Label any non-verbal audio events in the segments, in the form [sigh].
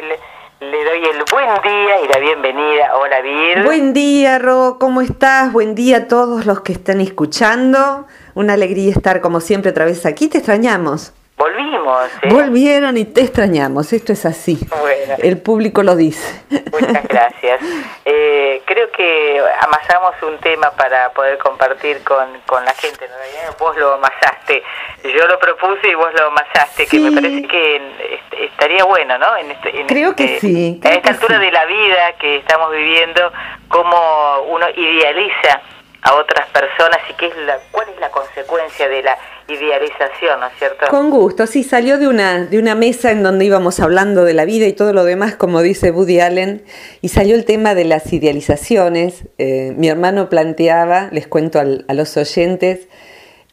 le doy el buen día y la bienvenida. Hola, Vir. Buen día, Ro, ¿cómo estás? Buen día a todos los que están escuchando. Una alegría estar como siempre otra vez aquí. Te extrañamos. Volvimos. ¿eh? Volvieron y te extrañamos. Esto es así. Bueno. El público lo dice. Muchas [laughs] gracias. Eh, creo que amasamos un tema para poder compartir con, con la gente. ¿no? Vos lo amasaste. Yo lo propuse y vos lo amasaste, que me parece que estaría bueno, ¿no? En este, creo que este, sí. a esta altura de la vida que estamos viviendo, cómo uno idealiza a otras personas y qué es la, cuál es la consecuencia de la idealización, ¿no es cierto? Con gusto, sí, salió de una, de una mesa en donde íbamos hablando de la vida y todo lo demás, como dice Woody Allen, y salió el tema de las idealizaciones. Eh, mi hermano planteaba, les cuento a los oyentes,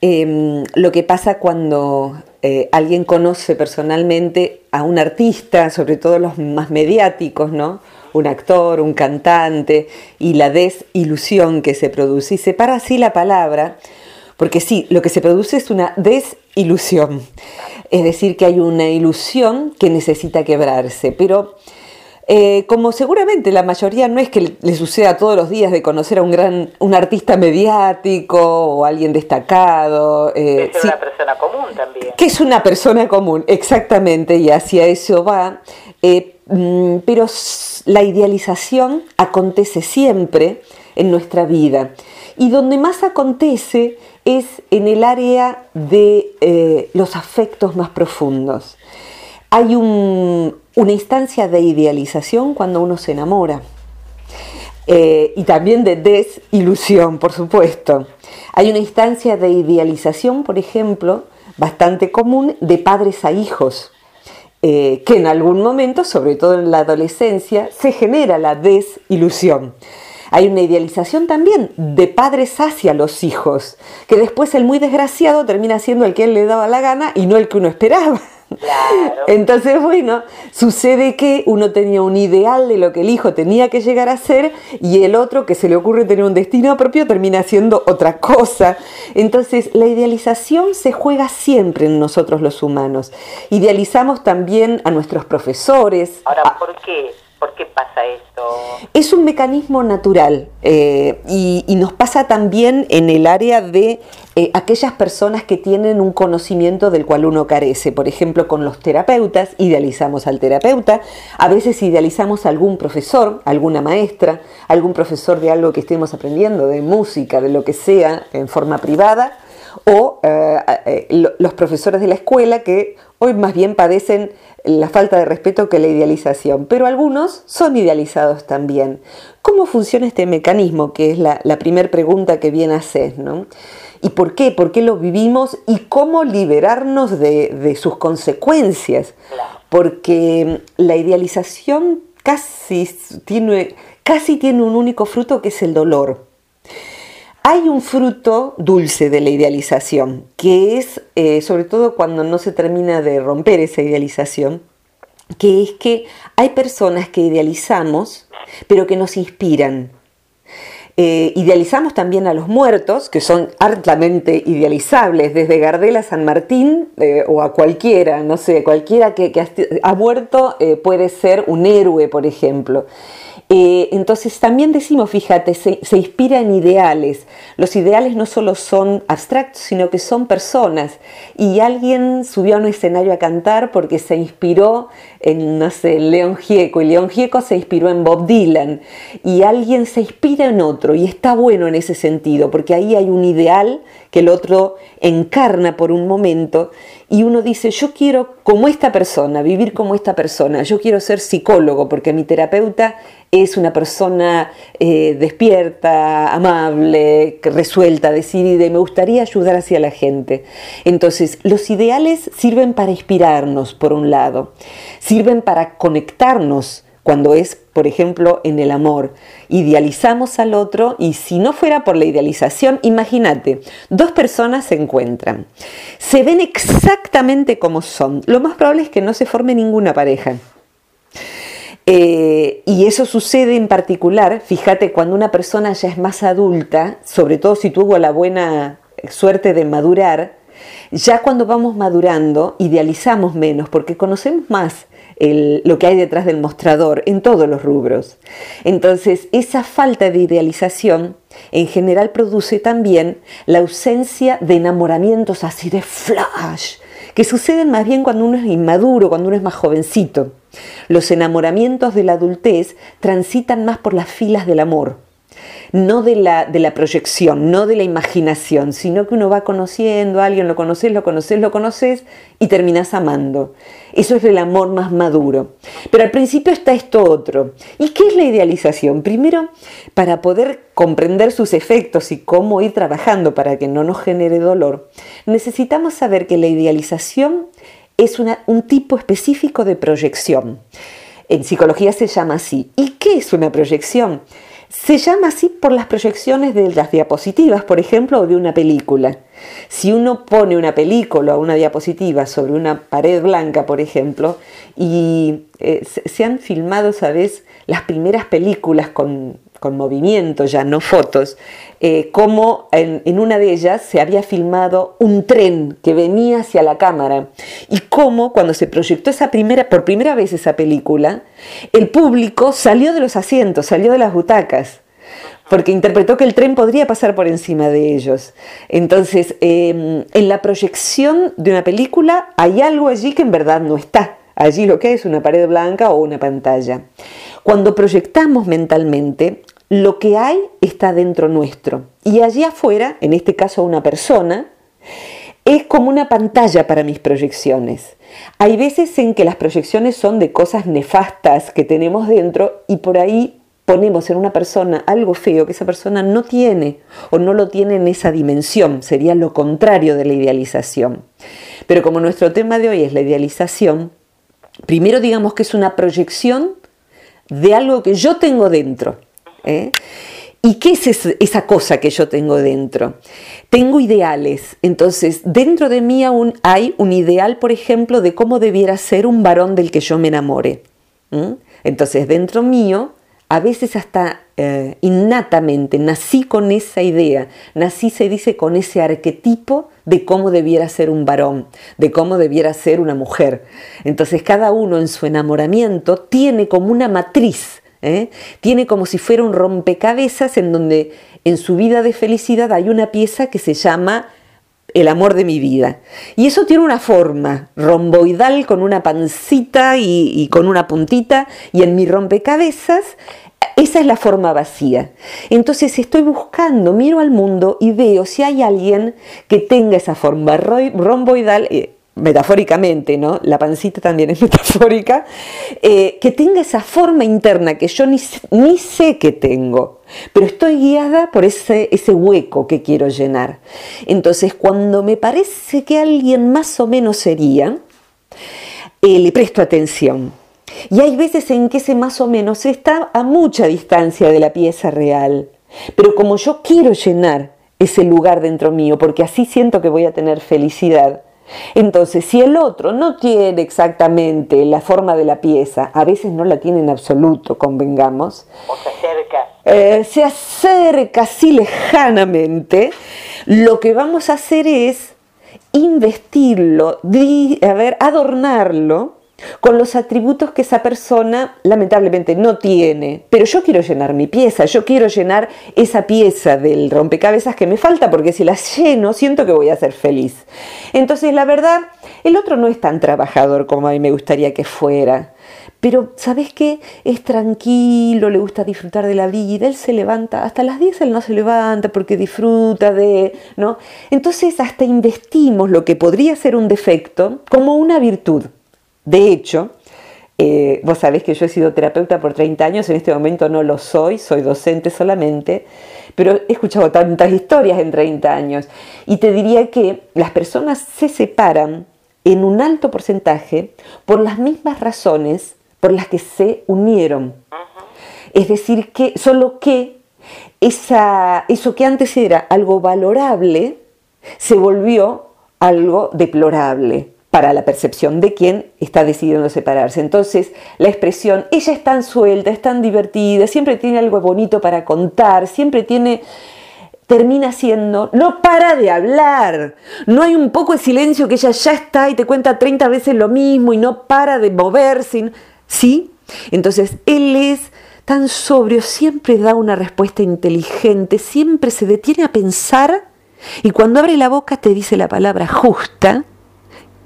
em, lo que pasa cuando eh, alguien conoce personalmente a un artista, sobre todo los más mediáticos, ¿no? un actor, un cantante, y la desilusión que se produce. Y separa así la palabra, porque sí, lo que se produce es una desilusión, es decir, que hay una ilusión que necesita quebrarse, pero eh, como seguramente la mayoría no es que le suceda todos los días de conocer a un gran un artista mediático o alguien destacado. Eh, es una persona común también. Que es una persona común, exactamente, y hacia eso va. Eh, mm, pero la idealización acontece siempre en nuestra vida. Y donde más acontece es en el área de los afectos más profundos. Hay un, una instancia de idealización cuando uno se enamora. Eh, y también de desilusión, por supuesto. Hay una instancia de idealización, por ejemplo, bastante común de padres a hijos, eh, que en algún momento, sobre todo en la adolescencia, se genera la desilusión. Hay una idealización también de padres hacia los hijos, que después el muy desgraciado termina siendo el que él le daba la gana y no el que uno esperaba. [laughs] Entonces, bueno, sucede que uno tenía un ideal de lo que el hijo tenía que llegar a ser y el otro que se le ocurre tener un destino propio termina siendo otra cosa. Entonces, la idealización se juega siempre en nosotros los humanos. Idealizamos también a nuestros profesores. Ahora, ¿por qué? ¿Por qué pasa esto? Es un mecanismo natural eh, y, nos pasa también en el área de eh, aquellas personas que tienen un conocimiento del cual uno carece. Por ejemplo, con los terapeutas, idealizamos al terapeuta, a veces idealizamos a algún profesor, alguna maestra, algún profesor de algo que estemos aprendiendo, de música, de lo que sea, en forma privada, o eh, los profesores de la escuela que hoy más bien padecen la falta de respeto que la idealización, pero algunos son idealizados también. ¿Cómo funciona este mecanismo? Que es la, primera pregunta que viene a hacer, ¿no? ¿Y por qué? ¿Por qué lo vivimos? ¿Y cómo liberarnos de, sus consecuencias? Porque la idealización casi tiene, casi tiene un único fruto que es el dolor. Hay un fruto dulce de la idealización, que es, eh, sobre todo cuando no se termina de romper esa idealización, que es que hay personas que idealizamos, pero que nos inspiran. Eh, idealizamos también a los muertos, que son altamente idealizables, desde Gardel a San Martín eh, o a cualquiera, no sé, cualquiera que, ha muerto puede ser un héroe, por ejemplo. Eh, entonces también decimos, fíjate, se, inspira en ideales. Los ideales no solo son abstractos, sino que son personas. Y alguien subió a un escenario a cantar porque se inspiró en, no sé, León Gieco, y León Gieco se inspiró en Bob Dylan. Y alguien se inspira en otro, y está bueno en ese sentido, porque ahí hay un ideal que el otro encarna por un momento y uno dice, yo quiero como esta persona, vivir como esta persona, yo quiero ser psicólogo porque mi terapeuta es una persona eh, despierta, amable, resuelta, decidida me gustaría ayudar hacia la gente. Entonces, los ideales sirven para inspirarnos, por un lado, sirven para conectarnos cuando es, por ejemplo, en el amor. Idealizamos al otro y si no fuera por la idealización, imagínate, dos personas se encuentran, se ven exactamente como son. Lo más probable es que no se forme ninguna pareja. Eh, y eso sucede en particular, fíjate, cuando una persona ya es más adulta, sobre todo si tuvo la buena suerte de madurar, ya cuando vamos madurando idealizamos menos porque conocemos más lo que hay detrás del mostrador en todos los rubros. Entonces, esa falta de idealización en general produce también la ausencia de enamoramientos así de flash, que suceden más bien cuando uno es inmaduro, cuando uno es más jovencito. Los enamoramientos de la adultez transitan más por las filas del amor no de la, de la proyección, no de la imaginación, sino que uno va conociendo a alguien, lo conoces, lo conoces, lo conoces y terminas amando. Eso es el amor más maduro. Pero al principio está esto otro. ¿Y qué es la idealización? Primero, para poder comprender sus efectos y cómo ir trabajando para que no nos genere dolor, necesitamos saber que la idealización es un tipo específico de proyección. En psicología se llama así. ¿Y qué es una proyección? Se llama así por las proyecciones de las diapositivas, por ejemplo, o de una película. Si uno pone una película o una diapositiva sobre una pared blanca, por ejemplo, y eh, se han filmado, ¿sabes?, las primeras películas con con movimiento, ya no fotos, eh, como en, una de ellas se había filmado un tren que venía hacia la cámara y cómo cuando se proyectó esa primera, por primera vez esa película, el público salió de los asientos, salió de las butacas porque interpretó que el tren podría pasar por encima de ellos. Entonces, em, en la proyección de una película hay algo allí que en verdad no está. Allí lo que es una pared blanca o una pantalla. Cuando proyectamos mentalmente, lo que hay está dentro nuestro. Y allí afuera, en este caso una persona, es como una pantalla para mis proyecciones. Hay veces en que las proyecciones son de cosas nefastas que tenemos dentro y por ahí ponemos en una persona algo feo que esa persona no tiene o no lo tiene en esa dimensión. Sería lo contrario de la idealización. Pero como nuestro tema de hoy es la idealización, primero digamos que es una proyección de algo que yo tengo dentro. ¿eh? ¿Y qué es esa cosa que yo tengo dentro? Tengo ideales. Entonces, dentro de mí aún hay un ideal, por ejemplo, de cómo debiera ser un varón del que yo me enamore. Entonces, dentro mío a veces hasta eh, innatamente nací con esa idea, nací se dice con ese arquetipo de cómo debiera ser un varón, de cómo debiera ser una mujer. Entonces cada uno en su enamoramiento tiene como una matriz, ¿eh? tiene como si fuera un rompecabezas en donde en su vida de felicidad hay una pieza que se llama el amor de mi vida. Y eso tiene una forma romboidal con una pancita y, con una puntita y en mi rompecabezas esa es la forma vacía. Entonces estoy buscando, miro al mundo y veo si hay alguien que tenga esa forma romboidal, eh, metafóricamente, ¿no? La pancita también es [laughs] metafórica, eh, que tenga esa forma interna que yo ni, ni, sé que tengo, pero estoy guiada por ese, ese hueco que quiero llenar. Entonces, cuando me parece que alguien más o menos sería, eh, le presto atención. Y hay veces en que ese más o menos está a mucha distancia de la pieza real. Pero como yo quiero llenar ese lugar dentro mío, porque así siento que voy a tener felicidad, entonces, si el otro no tiene exactamente la forma de la pieza, a veces no la tiene en absoluto, convengamos. O se acerca. Eh, se acerca así lejanamente, lo que vamos a hacer es investirlo, a ver, adornarlo con los atributos que esa persona lamentablemente no tiene. Pero yo quiero llenar mi pieza, yo quiero llenar esa pieza del rompecabezas que me falta, porque si la lleno siento que voy a ser feliz. Entonces, la verdad, el otro no es tan trabajador como a mí me gustaría que fuera. Pero, ¿sabes qué? Es tranquilo, le gusta disfrutar de la vida, él se levanta, hasta las 10 él no se levanta porque disfruta de, ¿no? Entonces, hasta investimos lo que podría ser un defecto como una virtud. De hecho, eh, vos sabés que yo he sido terapeuta por 30 años, en este momento no lo soy, soy docente solamente, pero he escuchado tantas historias en 30 años. Y te diría que las personas se separan en un alto porcentaje por las mismas razones por las que se unieron. Es decir, que solo que esa, eso que antes era algo valorable se volvió algo deplorable para la percepción de quien está decidiendo separarse. Entonces, la expresión, ella es tan suelta, es tan divertida, siempre tiene algo bonito para contar, siempre tiene termina siendo, no para de hablar, no hay un poco de silencio que ella ya está y te cuenta 30 veces lo mismo y no para de moverse, ¿sí? Entonces, él es tan sobrio, siempre da una respuesta inteligente, siempre se detiene a pensar y cuando abre la boca te dice la palabra justa,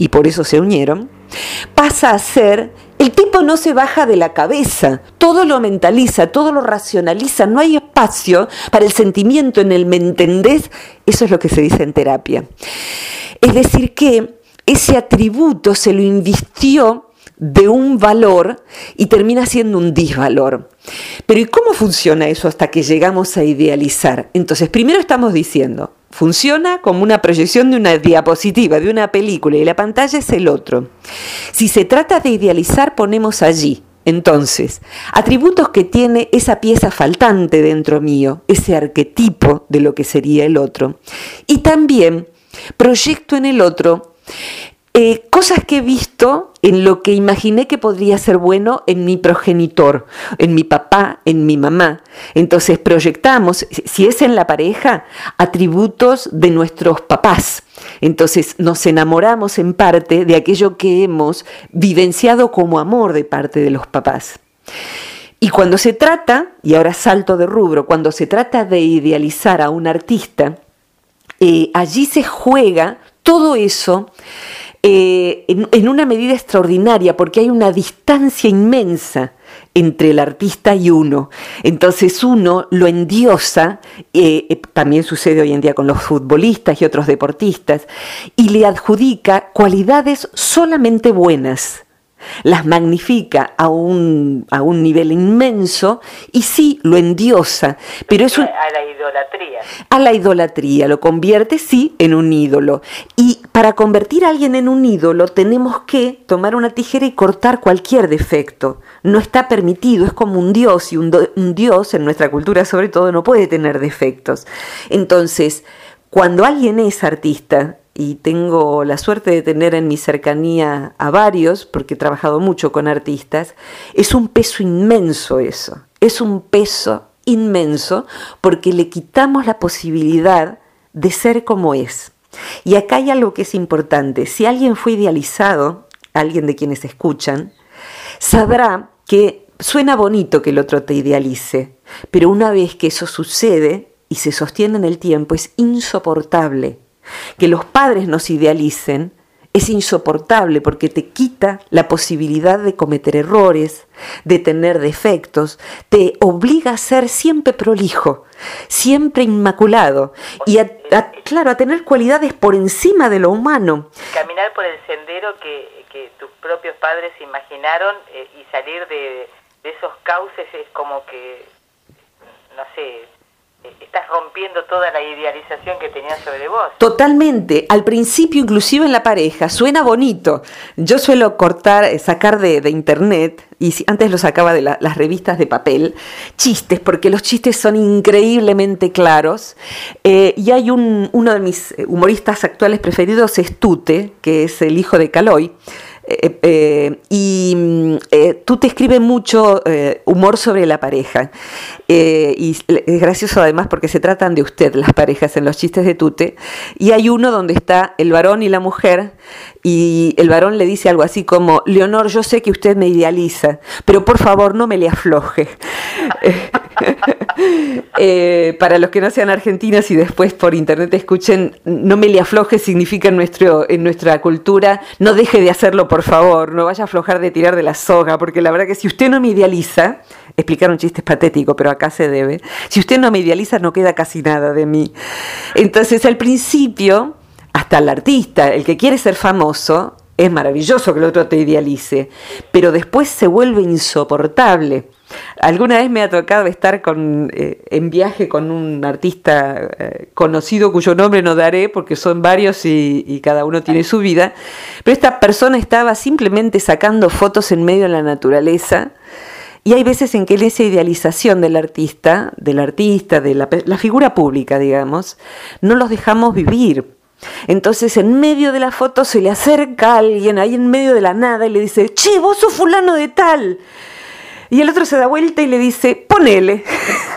y por eso se unieron, pasa a ser, el tipo no se baja de la cabeza, todo lo mentaliza, todo lo racionaliza, no hay espacio para el sentimiento en el me entendés, eso es lo que se dice en terapia. Es decir, que ese atributo se lo invistió de un valor y termina siendo un disvalor. Pero ¿y cómo funciona eso hasta que llegamos a idealizar? Entonces, primero estamos diciendo, funciona como una proyección de una diapositiva, de una película, y la pantalla es el otro. Si se trata de idealizar, ponemos allí, entonces, atributos que tiene esa pieza faltante dentro mío, ese arquetipo de lo que sería el otro. Y también proyecto en el otro eh, cosas que he visto en lo que imaginé que podría ser bueno en mi progenitor, en mi papá, en mi mamá. Entonces proyectamos, si es en la pareja, atributos de nuestros papás. Entonces nos enamoramos en parte de aquello que hemos vivenciado como amor de parte de los papás. Y cuando se trata, y ahora salto de rubro, cuando se trata de idealizar a un artista, eh, allí se juega todo eso eh, en, una medida extraordinaria, porque hay una distancia inmensa entre el artista y uno. Entonces uno lo endiosa, eh, eh, también sucede hoy en día con los futbolistas y otros deportistas, y le adjudica cualidades solamente buenas las magnifica a un, a un nivel inmenso y sí lo endiosa, pero es a la idolatría. A la idolatría, lo convierte sí en un ídolo. Y para convertir a alguien en un ídolo tenemos que tomar una tijera y cortar cualquier defecto. No está permitido, es como un dios y un, un dios en nuestra cultura sobre todo no puede tener defectos. Entonces, cuando alguien es artista, y tengo la suerte de tener en mi cercanía a varios, porque he trabajado mucho con artistas, es un peso inmenso eso, es un peso inmenso porque le quitamos la posibilidad de ser como es. Y acá hay algo que es importante, si alguien fue idealizado, alguien de quienes escuchan, sabrá que suena bonito que el otro te idealice, pero una vez que eso sucede y se sostiene en el tiempo, es insoportable que los padres nos idealicen es insoportable porque te quita la posibilidad de cometer errores, de tener defectos, te obliga a ser siempre prolijo, siempre inmaculado y a, claro, a tener cualidades por encima de lo humano. Caminar por el sendero que, tus propios padres imaginaron eh, y salir de esos cauces es como que, no sé, estás rompiendo toda la idealización que tenías sobre vos. Totalmente. Al principio, inclusive en la pareja, suena bonito. Yo suelo cortar, eh, sacar de, internet, y antes lo sacaba de las revistas de papel, chistes, porque los chistes son increíblemente claros. Eh, y hay un, uno de mis humoristas actuales preferidos, es Tute, que es el hijo de Caloy. Eh, eh, y mm, eh, tú te escribes mucho humor sobre la pareja. y es gracioso además porque se tratan de usted, las parejas, en los chistes de Tute. Y hay uno donde está el varón y la mujer y el varón le dice algo así como, Leonor, yo sé que usted me idealiza, pero por favor no me le afloje. [laughs] [laughs] Eh, para los que no sean argentinos y después por internet escuchen, no me le afloje significa en, nuestro, en nuestra cultura, no deje de hacerlo por favor, no vaya a aflojar de tirar de la soga, porque la verdad que si usted no me idealiza, explicar un chiste es patético, pero acá se debe, si usted no me idealiza no queda casi nada de mí. Entonces al principio hasta el artista, el que quiere ser famoso, es maravilloso que el otro te idealice, pero después se vuelve insoportable. Alguna vez me ha tocado estar con, eh, en viaje con un artista eh, conocido cuyo nombre no daré porque son varios y, cada uno tiene su vida, pero esta persona estaba simplemente sacando fotos en medio de la naturaleza y hay veces en que esa idealización del artista, del artista, de la, figura pública, digamos, no los dejamos vivir entonces en medio de la foto se le acerca alguien ahí en medio de la nada y le dice, che, vos sos fulano de tal. Y el otro se da vuelta y le dice, ponele.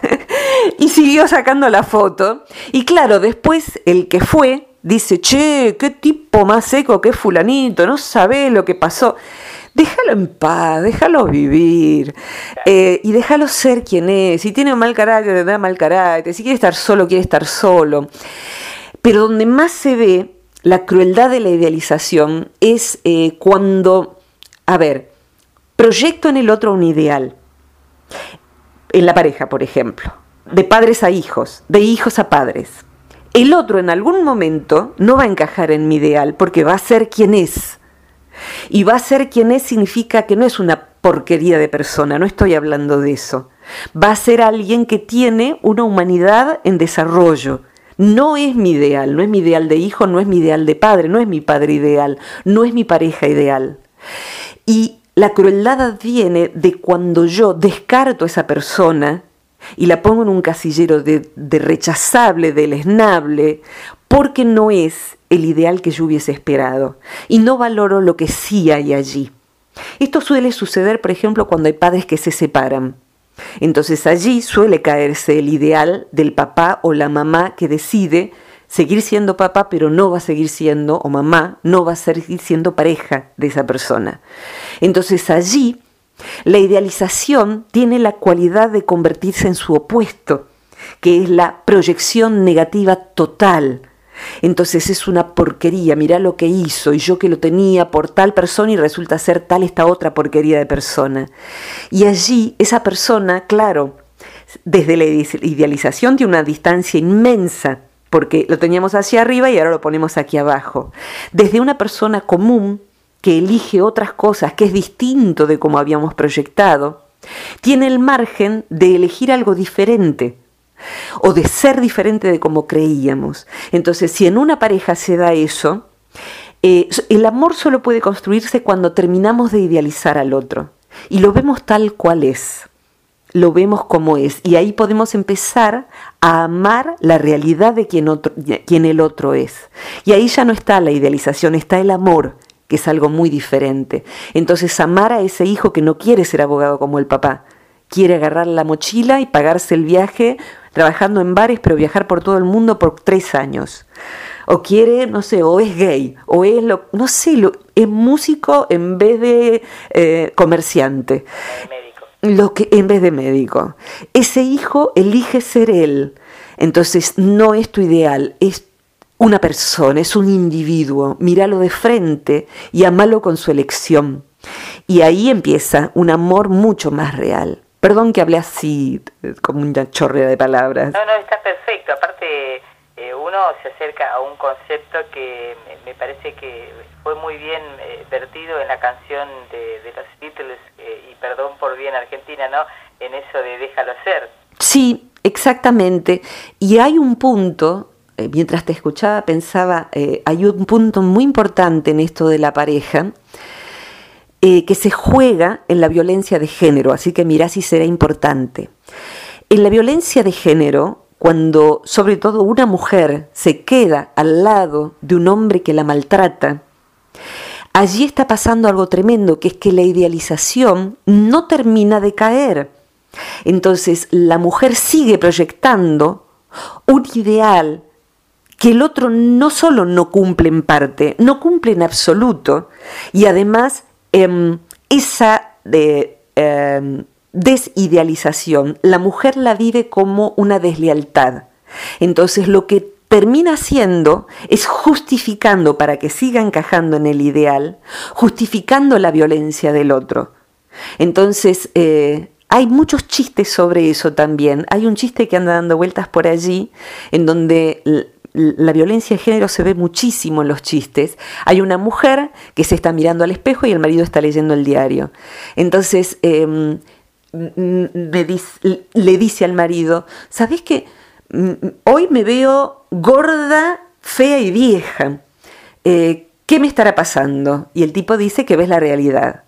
[laughs] y siguió sacando la foto. Y claro, después el que fue dice, che, qué tipo más seco que fulanito, no sabe lo que pasó. Déjalo en paz, déjalo vivir eh, y déjalo ser quien es. Si tiene mal carácter, tendrá mal carácter. Si quiere estar solo, quiere estar solo. Pero donde más se ve la crueldad de la idealización es eh, cuando, a ver, proyecto en el otro un ideal. En la pareja, por ejemplo. De padres a hijos, de hijos a padres. El otro en algún momento no va a encajar en mi ideal porque va a ser quien es y va a ser quien es significa que no es una porquería de persona, no estoy hablando de eso. Va a ser alguien que tiene una humanidad en desarrollo. No es mi ideal, no es mi ideal de hijo, no es mi ideal de padre, no es mi padre ideal, no es mi pareja ideal. Y la crueldad viene de cuando yo descarto a esa persona y la pongo en un casillero de, de rechazable, deleznable, porque no es el ideal que yo hubiese esperado y no valoro lo que sí hay allí. Esto suele suceder, por ejemplo, cuando hay padres que se separan. Entonces allí suele caerse el ideal del papá o la mamá que decide seguir siendo papá, pero no va a seguir siendo, o mamá, no va a seguir siendo pareja de esa persona. Entonces allí la idealización tiene la cualidad de convertirse en su opuesto, que es la proyección negativa total entonces es una porquería, mirá lo que hizo y yo que lo tenía por tal persona y resulta ser tal esta otra porquería de persona. Y allí esa persona, claro, desde la idealización tiene una distancia inmensa, porque lo teníamos hacia arriba y ahora lo ponemos aquí abajo. Desde una persona común que elige otras cosas, que es distinto de como habíamos proyectado, tiene el margen de elegir algo diferente o de ser diferente de como creíamos. Entonces, si en una pareja se da eso, eh, el amor solo puede construirse cuando terminamos de idealizar al otro y lo vemos tal cual es, lo vemos como es y ahí podemos empezar a amar la realidad de quien, otro, quien el otro es. Y ahí ya no está la idealización, está el amor, que es algo muy diferente. Entonces amar a ese hijo que no quiere ser abogado como el papá, quiere agarrar la mochila y pagarse el viaje trabajando en bares, pero viajar por todo el mundo por tres años. O quiere, no sé, o es gay, o es lo, no sé, lo, es músico en vez de eh, comerciante. Lo que, en vez de médico. Ese hijo elige ser él. Entonces no es tu ideal, es una persona, es un individuo. Míralo de frente y amalo con su elección. Y ahí empieza un amor mucho más real. Perdón que hablé así, como una chorrea de palabras. No, no, está perfecto. Aparte, eh, uno se acerca a un concepto que me parece que fue muy bien eh, vertido en la canción de, los Beatles, perdón por bien Argentina, ¿no? En eso de déjalo ser. Sí, exactamente. Y hay un punto, mientras te escuchaba pensaba, hay un punto muy importante en esto de la pareja, eh, que se juega en la violencia de género, así que mirá si será importante. En la violencia de género, cuando sobre todo una mujer se queda al lado de un hombre que la maltrata, allí está pasando algo tremendo, que es que la idealización no termina de caer. Entonces la mujer sigue proyectando un ideal que el otro no solo no cumple en parte, no cumple en absoluto, y además Em, esa em, desidealización, la mujer la vive como una deslealtad. Entonces lo que termina haciendo es justificando para que siga encajando en el ideal, justificando la violencia del otro. Entonces, eh, hay muchos chistes sobre eso también. Hay un chiste que anda dando vueltas por allí, en donde la violencia de género se ve muchísimo en los chistes. Hay una mujer que se está mirando al espejo y el marido está leyendo el diario. Entonces em, le dice al marido, ¿sabes qué? Hoy me veo gorda, fea y vieja. Eh, ¿Qué me estará pasando? Y el tipo dice que ves la realidad.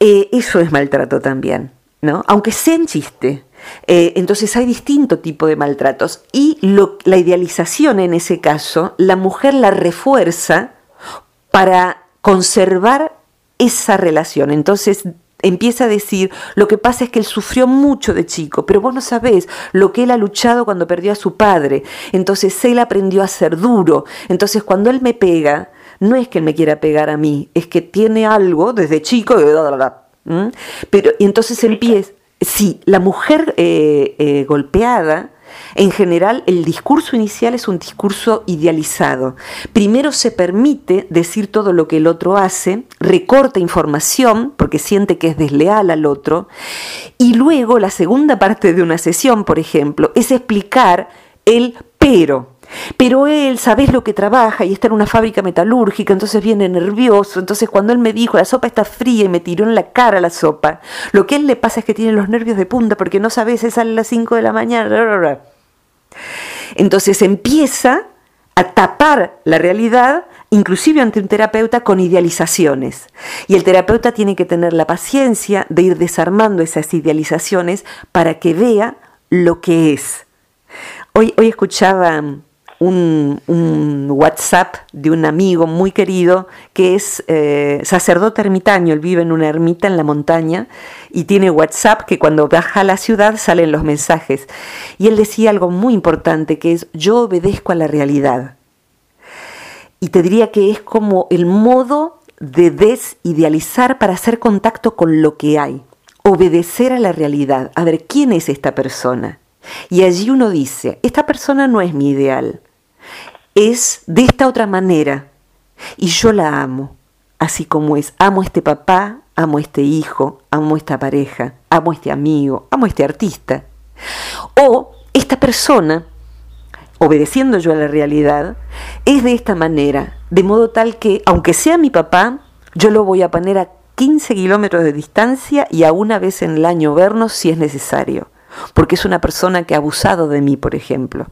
Eh, eso es maltrato también, ¿no? Aunque sea en chiste. Eh, entonces hay distinto tipo de maltratos y la idealización en ese caso, la mujer la refuerza para conservar esa relación. Entonces empieza a decir, lo que pasa es que él sufrió mucho de chico, pero vos no sabés lo que él ha luchado cuando perdió a su padre. Entonces él aprendió a ser duro. Entonces cuando él me pega, no es que él me quiera pegar a mí, es que tiene algo desde chico. Pero y entonces empieza, sí, la mujer eh, eh, golpeada en general, el discurso inicial es un discurso idealizado. Primero se permite decir todo lo que el otro hace, recorta información porque siente que es desleal al otro, y luego la segunda parte de una sesión, por ejemplo, es explicar el pero. Pero él, sabes lo que trabaja y está en una fábrica metalúrgica, entonces viene nervioso. Entonces, cuando él me dijo la sopa está fría y me tiró en la cara la sopa, lo que a él le pasa es que tiene los nervios de punta porque no sabe si sale a las 5 de la mañana. Entonces empieza a tapar la realidad, inclusive ante un terapeuta, con idealizaciones. Y el terapeuta tiene que tener la paciencia de ir desarmando esas idealizaciones para que vea lo que es. Hoy, hoy escuchaba un, WhatsApp de un amigo muy querido que es eh, sacerdote ermitaño, él vive en una ermita en la montaña y tiene WhatsApp que cuando baja a la ciudad salen los mensajes. Y él decía algo muy importante que es yo obedezco a la realidad. Y te diría que es como el modo de desidealizar para hacer contacto con lo que hay. Obedecer a la realidad. A ver, ¿quién es esta persona? Y allí uno dice, esta persona no es mi ideal es de esta otra manera y yo la amo, así como es. Amo a este papá, amo a este hijo, amo a esta pareja, amo a este amigo, amo a este artista. O esta persona, obedeciendo yo a la realidad, es de esta manera, de modo tal que, aunque sea mi papá, yo lo voy a poner a 15 kilómetros de distancia y a una vez en el año vernos si es necesario, porque es una persona que ha abusado de mí, por ejemplo.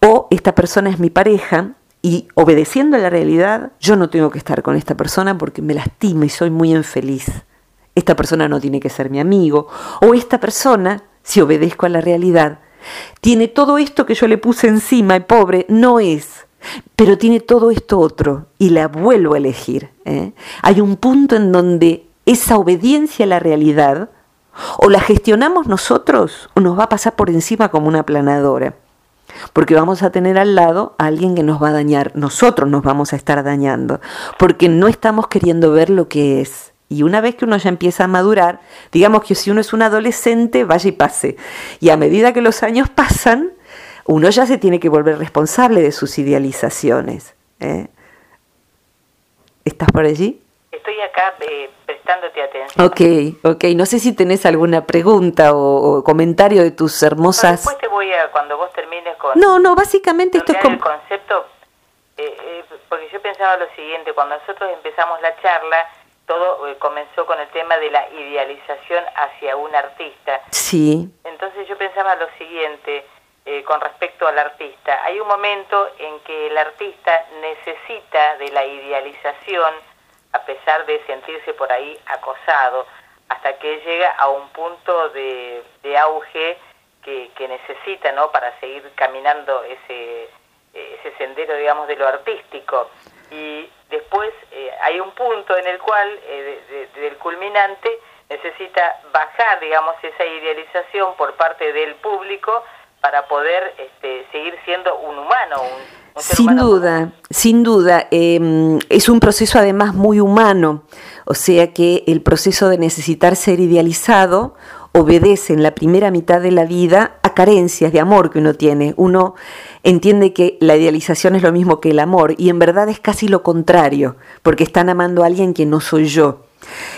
O esta persona es mi pareja y obedeciendo a la realidad, yo no tengo que estar con esta persona porque me lastima y soy muy infeliz. Esta persona no tiene que ser mi amigo. O esta persona, si obedezco a la realidad, tiene todo esto que yo le puse encima y pobre, no es. Pero tiene todo esto otro y la vuelvo a elegir. ¿eh? Hay un punto en donde esa obediencia a la realidad o la gestionamos nosotros o nos va a pasar por encima como una planadora porque vamos a tener al lado a alguien que nos va a dañar, nosotros nos vamos a estar dañando, porque no estamos queriendo ver lo que es. Y una vez que uno ya empieza a madurar, digamos que si uno es un adolescente, vaya y pase. Y a medida que los años pasan, uno ya se tiene que volver responsable de sus idealizaciones. ¿eh? ¿Estás por allí? Estoy acá eh, prestándote atención. Ok, ok. No sé si tenés alguna pregunta o, comentario de tus hermosas... después te voy a, cuando vos con... No, no, básicamente esto es como... El concepto, eh, eh, porque yo pensaba lo siguiente, cuando nosotros empezamos la charla, todo comenzó con el tema de la idealización hacia un artista. Sí. Entonces yo pensaba lo siguiente, con respecto al artista. Hay un momento en que el artista necesita de la idealización a pesar de sentirse por ahí acosado, hasta que llega a un punto de, auge que, necesita ¿no? para seguir caminando ese, ese sendero, digamos, de lo artístico. Y después eh, hay un punto en el cual, eh, del culminante, necesita bajar, digamos, esa idealización por parte del público para poder este, seguir siendo un humano, un, sin duda, sin duda. Em, es un proceso además muy humano, o sea que el proceso de necesitar ser idealizado obedece en la primera mitad de la vida a carencias de amor que uno tiene. Uno entiende que la idealización es lo mismo que el amor y en verdad es casi lo contrario, porque están amando a alguien que no soy yo.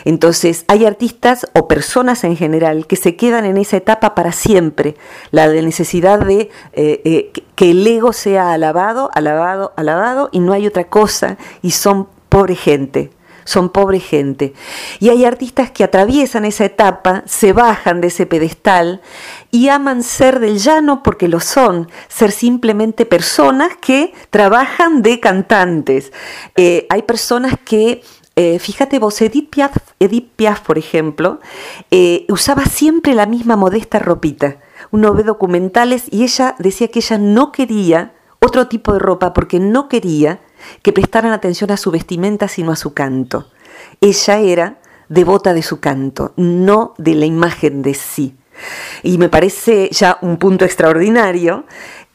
Entonces, hay artistas o personas en general que se quedan en esa etapa para siempre, la de necesidad de eh, eh, que el ego sea alabado, alabado, alabado, y no hay otra cosa, y son pobre gente, son pobre gente. Y hay artistas que atraviesan esa etapa, se bajan de ese pedestal y aman ser del llano porque lo son, ser simplemente personas que trabajan de cantantes. Eh, hay personas que eh, fíjate vos, Edith Piaf, Edith Piaf por ejemplo, eh, usaba siempre la misma modesta ropita. Uno ve documentales y ella decía que ella no quería otro tipo de ropa porque no quería que prestaran atención a su vestimenta sino a su canto. Ella era devota de su canto, no de la imagen de sí. Y me parece ya un punto extraordinario,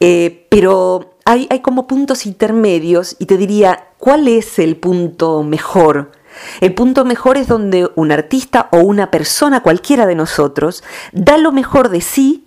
eh, pero hay, hay como puntos intermedios y te diría, ¿cuál es el punto mejor? El punto mejor es donde un artista o una persona, cualquiera de nosotros, da lo mejor de sí,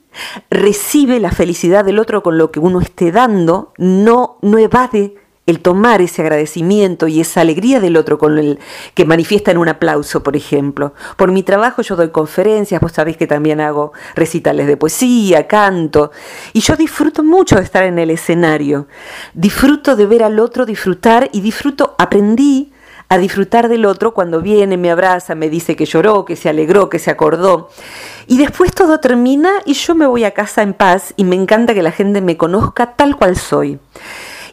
recibe la felicidad del otro con lo que uno esté dando, no, no evade el tomar ese agradecimiento y esa alegría del otro con el que manifiesta en un aplauso, por ejemplo. Por mi trabajo yo doy conferencias, vos sabéis que también hago recitales de poesía, canto, y yo disfruto mucho de estar en el escenario. Disfruto de ver al otro disfrutar y disfruto, aprendí a disfrutar del otro cuando viene, me abraza, me dice que lloró, que se alegró, que se acordó. Y después todo termina y yo me voy a casa en paz y me encanta que la gente me conozca tal cual soy.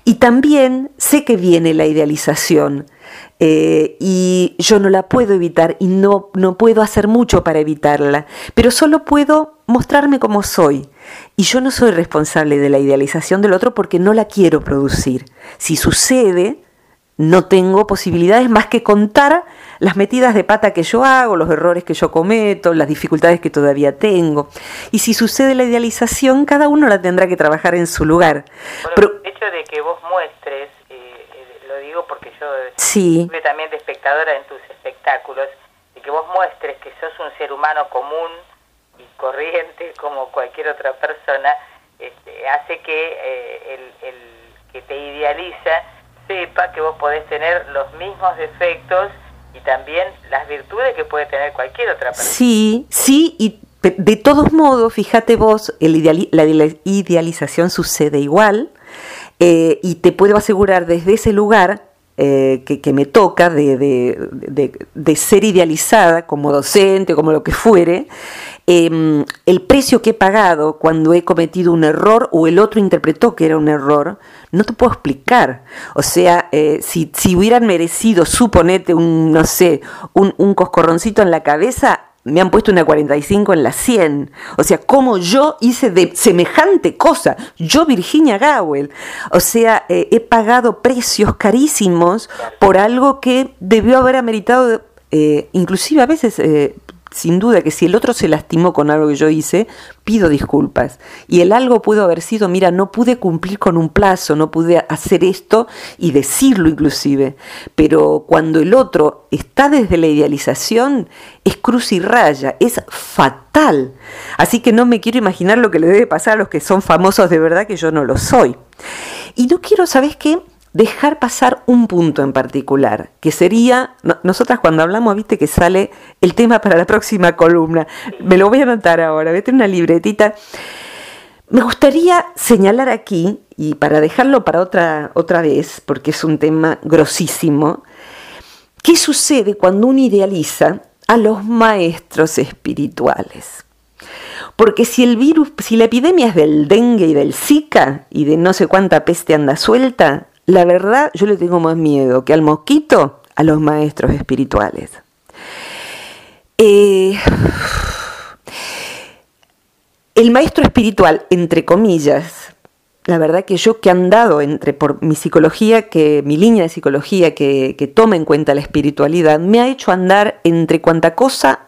Y también sé que viene la idealización eh, y yo no la puedo evitar y no, no puedo hacer mucho para evitarla, pero solo puedo mostrarme como soy. Y yo no soy responsable de la idealización del otro porque no la quiero producir. Si sucede, no tengo posibilidades más que contar las metidas de pata que yo hago, los errores que yo cometo, las dificultades que todavía tengo. Y si sucede la idealización, cada uno la tendrá que trabajar en su lugar. Pero, el hecho de que vos muestres, eh, eh, lo digo porque yo sí. también de espectadora en tus espectáculos, y que vos muestres que sos un ser humano común y corriente [laughs] como cualquier otra persona, este, hace que eh, el, el que te idealiza sepa que vos podés tener los mismos defectos y también las virtudes que puede tener cualquier otra persona. Sí, sí, y de todos modos, fíjate vos, el la idealización sucede igual eh, y te puedo asegurar desde ese lugar eh, que, me toca de, de, ser idealizada como docente, como lo que fuere, Em, el precio que he pagado cuando he cometido un error o el otro interpretó que era un error, no te puedo explicar. O sea, eh, si, si, hubieran merecido, suponete, un, no sé, un, un coscorroncito en la cabeza, me han puesto una 45 en la 100. O sea, como yo hice de semejante cosa, yo Virginia Gowell. O sea, eh, he pagado precios carísimos por algo que debió haber ameritado, eh, inclusive a veces sin duda que si el otro se lastimó con algo que yo hice, pido disculpas. Y el algo pudo haber sido, mira, no pude cumplir con un plazo, no pude hacer esto y decirlo inclusive. Pero cuando el otro está desde la idealización, es cruz y raya, es fatal. Así que no me quiero imaginar lo que le debe pasar a los que son famosos de verdad, que yo no lo soy. Y no quiero, ¿sabes qué? Dejar pasar un punto en particular, que sería, nosotras cuando hablamos, viste que sale el tema para la próxima columna, me lo voy a anotar ahora, vete una libretita. Me gustaría señalar aquí, y para dejarlo para otra, otra vez, porque es un tema grosísimo, qué sucede cuando uno idealiza a los maestros espirituales. Porque si el virus, si la epidemia es del dengue y del Zika y de no sé cuánta peste anda suelta, la verdad, yo le tengo más miedo que al mosquito a los maestros espirituales. Eh, el maestro espiritual, entre comillas, la verdad que yo que he andado entre por mi psicología, que mi línea de psicología que, que toma en cuenta la espiritualidad, me ha hecho andar entre cuanta cosa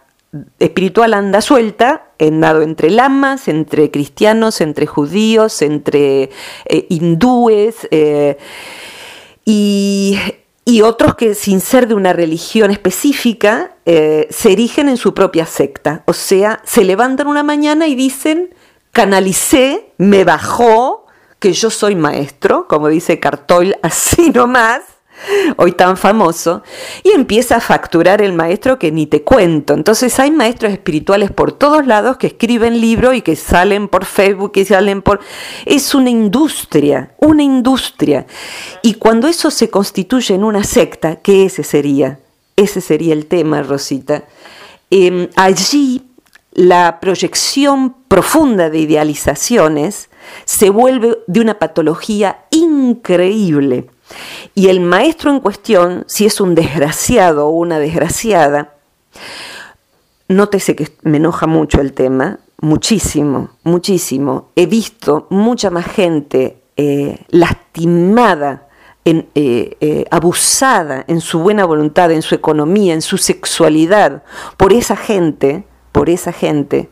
espiritual anda suelta, andado entre lamas, entre cristianos, entre judíos, entre eh, hindúes eh, y, otros que sin ser de una religión específica eh, se erigen en su propia secta. O sea, se levantan una mañana y dicen, canalicé, me bajó, que yo soy maestro, como dice Cartoil, así nomás hoy tan famoso, y empieza a facturar el maestro que ni te cuento. Entonces hay maestros espirituales por todos lados que escriben libros y que salen por Facebook y salen por... Es una industria, una industria. Y cuando eso se constituye en una secta, ¿qué ese sería? Ese sería el tema, Rosita. Em, allí la proyección profunda de idealizaciones se vuelve de una patología increíble y el maestro en cuestión, si es un desgraciado o una desgraciada, nótese que me enoja mucho el tema, muchísimo, muchísimo. He visto mucha más gente eh, lastimada eh, eh, abusada en su buena voluntad, en su economía, en su sexualidad, por esa gente, por esa gente,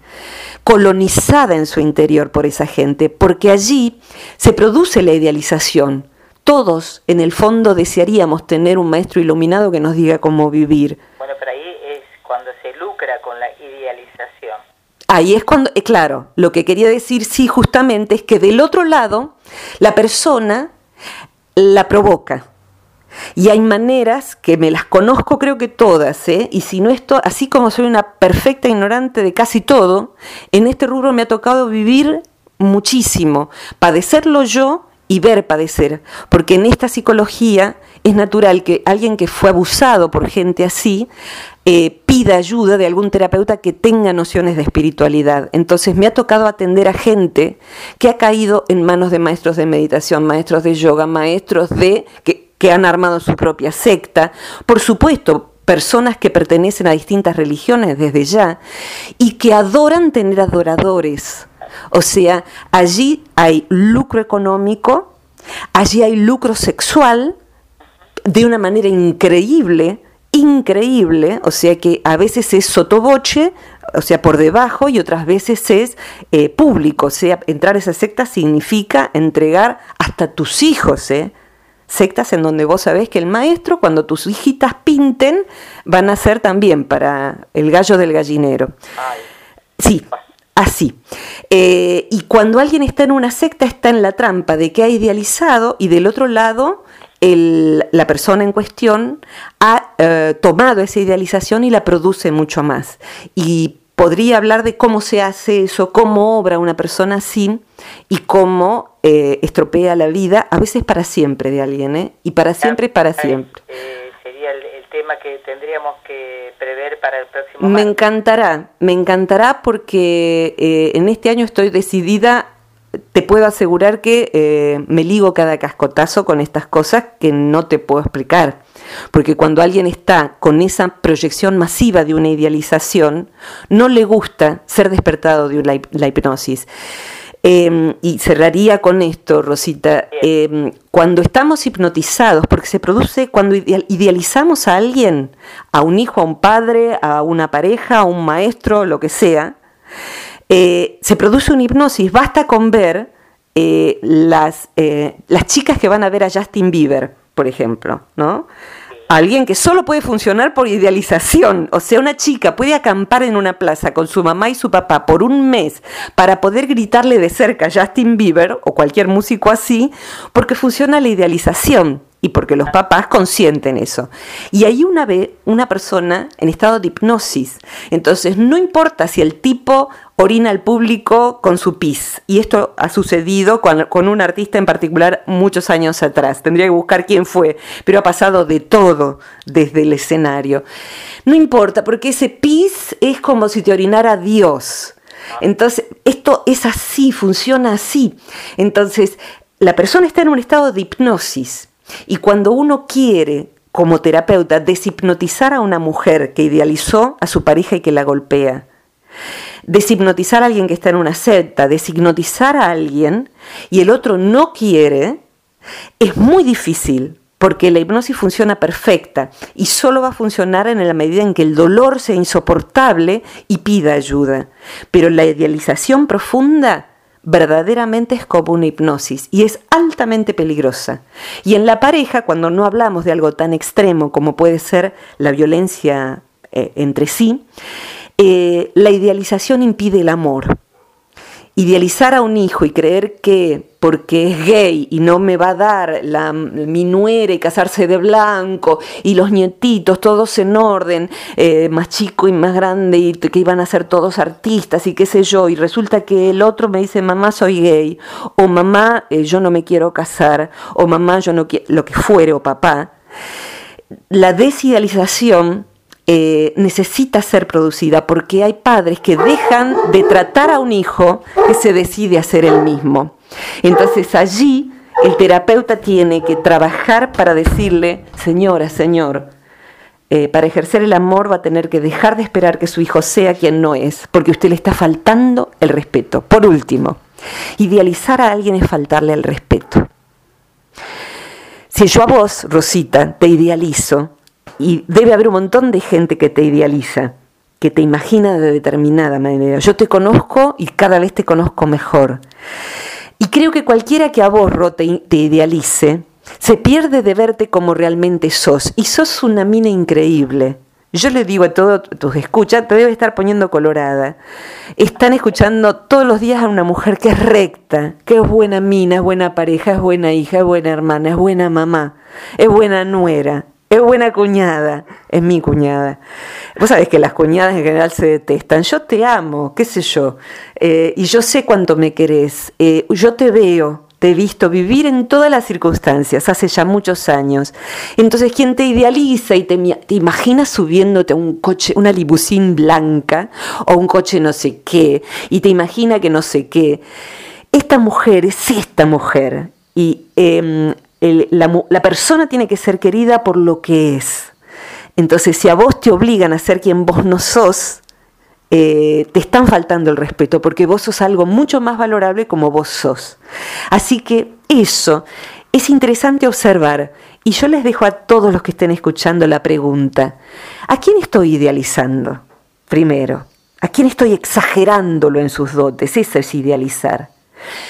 colonizada en su interior por esa gente, porque allí se produce la idealización. Todos, en el fondo, desearíamos tener un maestro iluminado que nos diga cómo vivir. Bueno, pero ahí es cuando se lucra con la idealización. Ahí es cuando, eh, claro, lo que quería decir, sí, justamente, es que del otro lado, la persona la provoca. Y hay maneras que me las conozco creo que todas, ¿eh? y si no esto, así como soy una perfecta ignorante de casi todo, en este rubro me ha tocado vivir muchísimo, padecerlo yo y ver padecer, porque en esta psicología es natural que alguien que fue abusado por gente así eh, pida ayuda de algún terapeuta que tenga nociones de espiritualidad. Entonces me ha tocado atender a gente que ha caído en manos de maestros de meditación, maestros de yoga, maestros de que, que han armado su propia secta. Por supuesto, personas que pertenecen a distintas religiones desde ya y que adoran tener adoradores. O sea, allí hay lucro económico, allí hay lucro sexual de una manera increíble increíble, o sea que a veces es sotoboche, o sea, por debajo, y otras veces es eh, público, o sea, entrar a esa secta significa entregar hasta tus hijos, ¿eh? Sectas en donde vos sabés que el maestro, cuando tus hijitas pinten, van a ser también para el gallo del gallinero. Sí, así. Eh, y cuando alguien está en una secta, está en la trampa de que ha idealizado y del otro lado la persona en cuestión ha eh, tomado esa idealización y la produce mucho más. Y podría hablar de cómo se hace eso, cómo obra una persona así y cómo eh, estropea la vida, a veces para siempre de alguien, ¿eh? Y para siempre, para siempre. Tema que tendríamos que prever para el próximo Me encantará, me encantará porque en este año estoy decidida te puedo asegurar que eh, me ligo cada cascotazo con estas cosas que no te puedo explicar. Porque cuando alguien está con esa proyección masiva de una idealización, no le gusta ser despertado de la, hipnosis. Em, y cerraría con esto, Rosita. Em, cuando estamos hipnotizados, porque se produce cuando idealizamos a alguien, a un hijo, a un padre, a una pareja, a un maestro, lo que sea, eh, se produce una hipnosis. Basta con ver eh, las, eh, las chicas que van a ver a Justin Bieber, por ejemplo, ¿no? Alguien que solo puede funcionar por idealización. O sea, una chica puede acampar en una plaza con su mamá y su papá por un mes para poder gritarle de cerca a Justin Bieber o cualquier músico así, porque funciona la idealización y porque los papás consienten eso. Y hay una vez una persona en estado de hipnosis. Entonces, no importa si el tipo orina al público con su pis. Y esto ha sucedido con, un artista en particular muchos años atrás. Tendría que buscar quién fue, pero ha pasado de todo desde el escenario. No importa, porque ese pis es como si te orinara Dios. Entonces, esto es así, funciona así. Entonces, la persona está en un estado de hipnosis y cuando uno quiere, como terapeuta, deshipnotizar a una mujer que idealizó a su pareja y que la golpea, deshipnotizar a alguien que está en una secta, deshipnotizar a alguien y el otro no quiere, es muy difícil porque la hipnosis funciona perfecta y solo va a funcionar en la medida en que el dolor sea insoportable y pida ayuda. Pero la idealización profunda verdaderamente es como una hipnosis y es altamente peligrosa. Y en la pareja, cuando no hablamos de algo tan extremo como puede ser la violencia eh, entre sí, eh, la idealización impide el amor. Idealizar a un hijo y creer que porque es gay y no me va a dar la, mi nuere casarse de blanco y los nietitos todos en orden, eh, más chico y más grande y que iban a ser todos artistas y qué sé yo, y resulta que el otro me dice mamá soy gay o mamá eh, yo no me quiero casar o mamá yo no quiero, lo que fuere o papá, la desidealización eh, necesita ser producida porque hay padres que dejan de tratar a un hijo que se decide a ser el mismo. Entonces allí el terapeuta tiene que trabajar para decirle, señora, señor, eh, para ejercer el amor va a tener que dejar de esperar que su hijo sea quien no es, porque usted le está faltando el respeto. Por último, idealizar a alguien es faltarle el respeto. si yo a vos, Rosita, te idealizo, y debe haber un montón de gente que te idealiza, que te imagina de determinada manera. Yo te conozco y cada vez te conozco mejor. Y creo que cualquiera que a vos, Ro, te, idealice, se pierde de verte como realmente sos. Y sos una mina increíble. Yo le digo a todos tus escuchas, te debe estar poniendo colorada. Están escuchando todos los días a una mujer que es recta, que es buena mina, es buena pareja, es buena hija, es buena hermana, es buena mamá, es buena nuera, es buena cuñada, es mi cuñada. Vos sabés que las cuñadas en general se detestan. Yo te amo, qué sé yo. Eh, y yo sé cuánto me querés. Eh, yo te veo, te he visto vivir en todas las circunstancias hace ya muchos años. Entonces, quien te idealiza y te, imagina subiéndote a un coche, una limusín blanca o un coche no sé qué, y te imagina que no sé qué, esta mujer es esta mujer. Y la, la persona tiene que ser querida por lo que es. Entonces, si a vos te obligan a ser quien vos no sos, eh, te están faltando el respeto, porque vos sos algo mucho más valorable como vos sos. Así que eso es interesante observar, y yo les dejo a todos los que estén escuchando la pregunta, ¿a quién estoy idealizando? Primero, ¿a quién estoy exagerándolo en sus dotes? Eso es idealizar.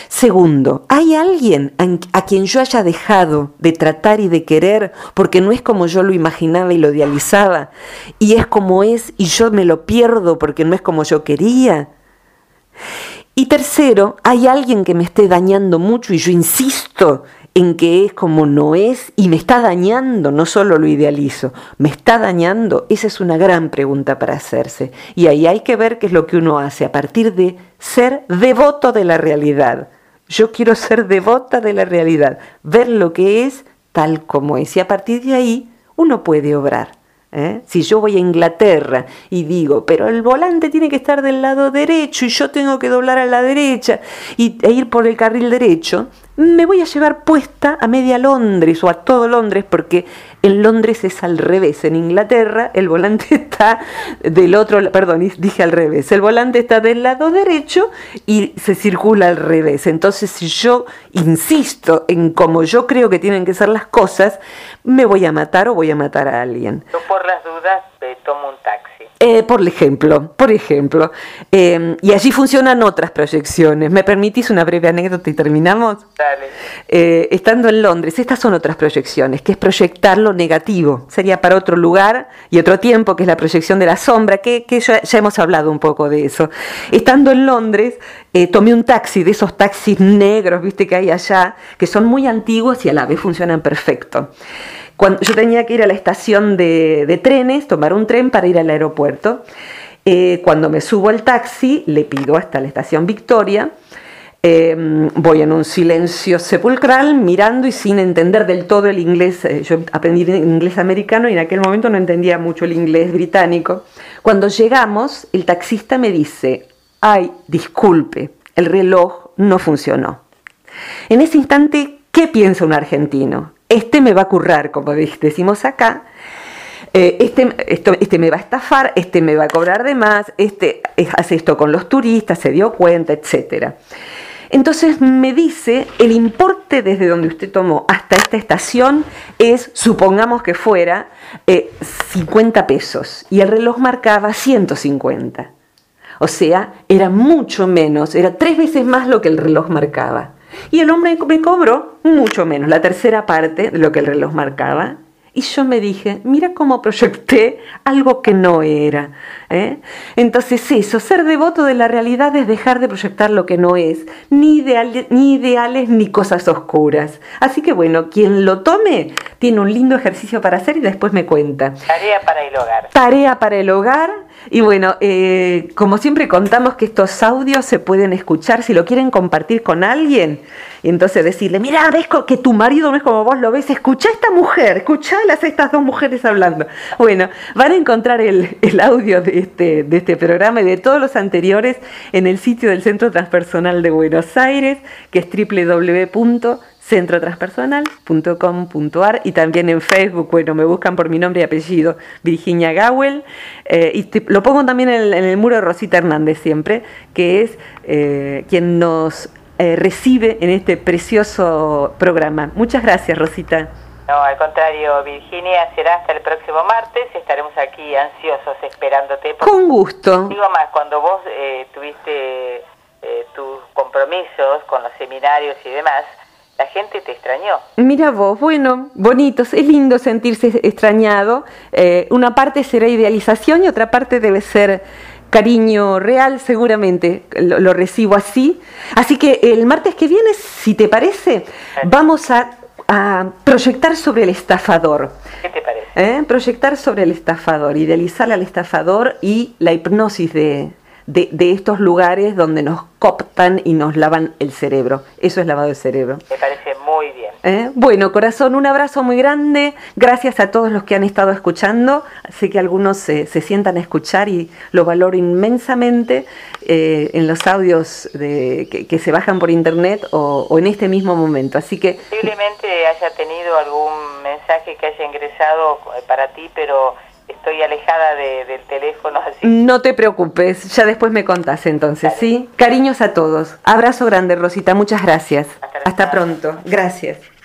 Segundo, ¿hay alguien a quien yo haya dejado de tratar y de querer porque no es como yo lo imaginaba y lo idealizaba y es como es y yo me lo pierdo porque no es como yo quería? Y tercero, ¿hay alguien que me esté dañando mucho y yo insisto en que es como no es y me está dañando, no solo lo idealizo, me está dañando, esa es una gran pregunta para hacerse. Y ahí hay que ver qué es lo que uno hace a partir de ser devoto de la realidad. Yo quiero ser devota de la realidad, ver lo que es tal como es y a partir de ahí uno puede obrar. ¿eh? Si yo voy a Inglaterra y digo, pero el volante tiene que estar del lado derecho y yo tengo que doblar a la derecha y, e ir por el carril derecho, me voy a llevar puesta a media Londres o a todo Londres porque en Londres es al revés, en Inglaterra el volante [laughs] está del otro, perdón, dije al revés, el volante está del lado derecho y se circula al revés. Entonces si yo insisto en cómo yo creo que tienen que ser las cosas, me voy a matar o voy a matar a alguien. Yo por las dudas tomo un taxi. Eh, por ejemplo, por ejemplo, em, y allí funcionan otras proyecciones. ¿Me permitís una breve anécdota y terminamos? Dale. Eh, estando en Londres, estas son otras proyecciones, que es proyectar lo negativo. Sería para otro lugar y otro tiempo, que es la proyección de la sombra, que, ya, hemos hablado un poco de eso. Estando en Londres, eh, tomé un taxi, de esos taxis negros, viste, que hay allá, que son muy antiguos y a la vez funcionan perfecto. Cuando, yo tenía que ir a la estación de, trenes, tomar un tren para ir al aeropuerto. Eh, cuando me subo al taxi, le pido hasta la estación Victoria. Em, voy en un silencio sepulcral, mirando y sin entender del todo el inglés. Eh, yo aprendí inglés americano y en aquel momento no entendía mucho el inglés británico. Cuando llegamos, el taxista me dice, ay, disculpe, el reloj no funcionó. En ese instante, ¿qué piensa un argentino? Este me va a currar, como decimos acá, eh, este, este me va a estafar, este me va a cobrar de más, este hace esto con los turistas, se dio cuenta, etc. Entonces me dice, el importe desde donde usted tomó hasta esta estación es, supongamos que fuera, 50 eh, pesos y el reloj marcaba 150. O sea, era mucho menos, era tres veces más lo que el reloj marcaba. Y el hombre me cobró mucho menos, la tercera parte de lo que el reloj marcaba. Y yo me dije, mira cómo proyecté algo que no era. ¿Eh? Entonces eso, ser devoto de la realidad es dejar de proyectar lo que no es, ni, ni ideales ni cosas oscuras. Así que bueno, quien lo tome tiene un lindo ejercicio para hacer y después me cuenta. Tarea para el hogar. Tarea para el hogar. Y bueno, eh, como siempre contamos que estos audios se pueden escuchar si lo quieren compartir con alguien. Y entonces decirle, mira, ves que tu marido no es como vos lo ves, escucha a esta mujer, escucha a estas dos mujeres hablando. Bueno, van a encontrar el, el audio de este, de este programa y de todos los anteriores en el sitio del Centro Transpersonal de Buenos Aires, que es www.centrotranspersonal.com.ar y también en Facebook, bueno, me buscan por mi nombre y apellido, Virginia Gawel, eh, y lo pongo también en el, muro de Rosita Hernández siempre, que es eh, quien nos eh, recibe en este precioso programa. Muchas gracias, Rosita. No, al contrario, Virginia, será hasta el próximo martes. Estaremos aquí ansiosos esperándote. Con gusto. Digo más, cuando vos eh, tuviste eh, tus compromisos con los seminarios y demás, la gente te extrañó. Mira vos, bueno, bonitos, es lindo sentirse extrañado. Eh, una parte será idealización y otra parte debe ser cariño real, seguramente lo, recibo así. Así que el martes que viene, si te parece, vamos a, proyectar sobre el estafador. ¿Qué te parece? ¿Eh? Proyectar sobre el estafador, idealizar al estafador y la hipnosis de, de, estos lugares donde nos cooptan y nos lavan el cerebro. Eso es lavado de cerebro. Me parece. ¿Eh? Bueno, corazón, un abrazo muy grande. Gracias a todos los que han estado escuchando. Sé que algunos se, sientan a escuchar y lo valoro inmensamente eh, en los audios de, que, se bajan por internet o, o, en este mismo momento. Así que. Posiblemente haya tenido algún mensaje que haya ingresado para ti, pero estoy alejada del teléfono. Así. No te preocupes, ya después me contás entonces, ¿sí? Cariños a todos. Abrazo grande, Rosita, muchas gracias. Hasta, Hasta pronto, gracias.